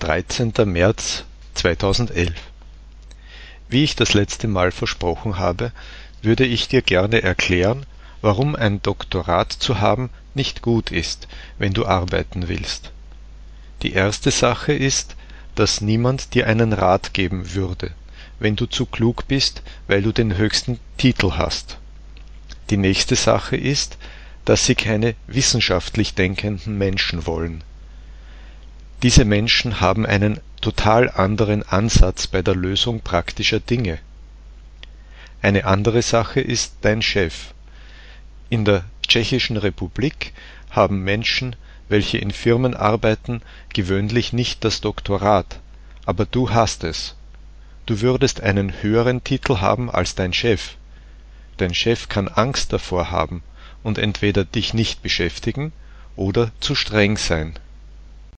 13. März 2011 Wie ich das letzte Mal versprochen habe, würde ich dir gerne erklären, warum ein Doktorat zu haben nicht gut ist, wenn du arbeiten willst. Die erste Sache ist, dass niemand dir einen Rat geben würde, wenn du zu klug bist, weil du den höchsten Titel hast. Die nächste Sache ist, dass sie keine wissenschaftlich denkenden Menschen wollen. Diese Menschen haben einen total anderen Ansatz bei der Lösung praktischer Dinge. Eine andere Sache ist dein Chef. In der Tschechischen Republik haben Menschen, welche in Firmen arbeiten, gewöhnlich nicht das Doktorat, aber du hast es. Du würdest einen höheren Titel haben als dein Chef. Dein Chef kann Angst davor haben und entweder dich nicht beschäftigen oder zu streng sein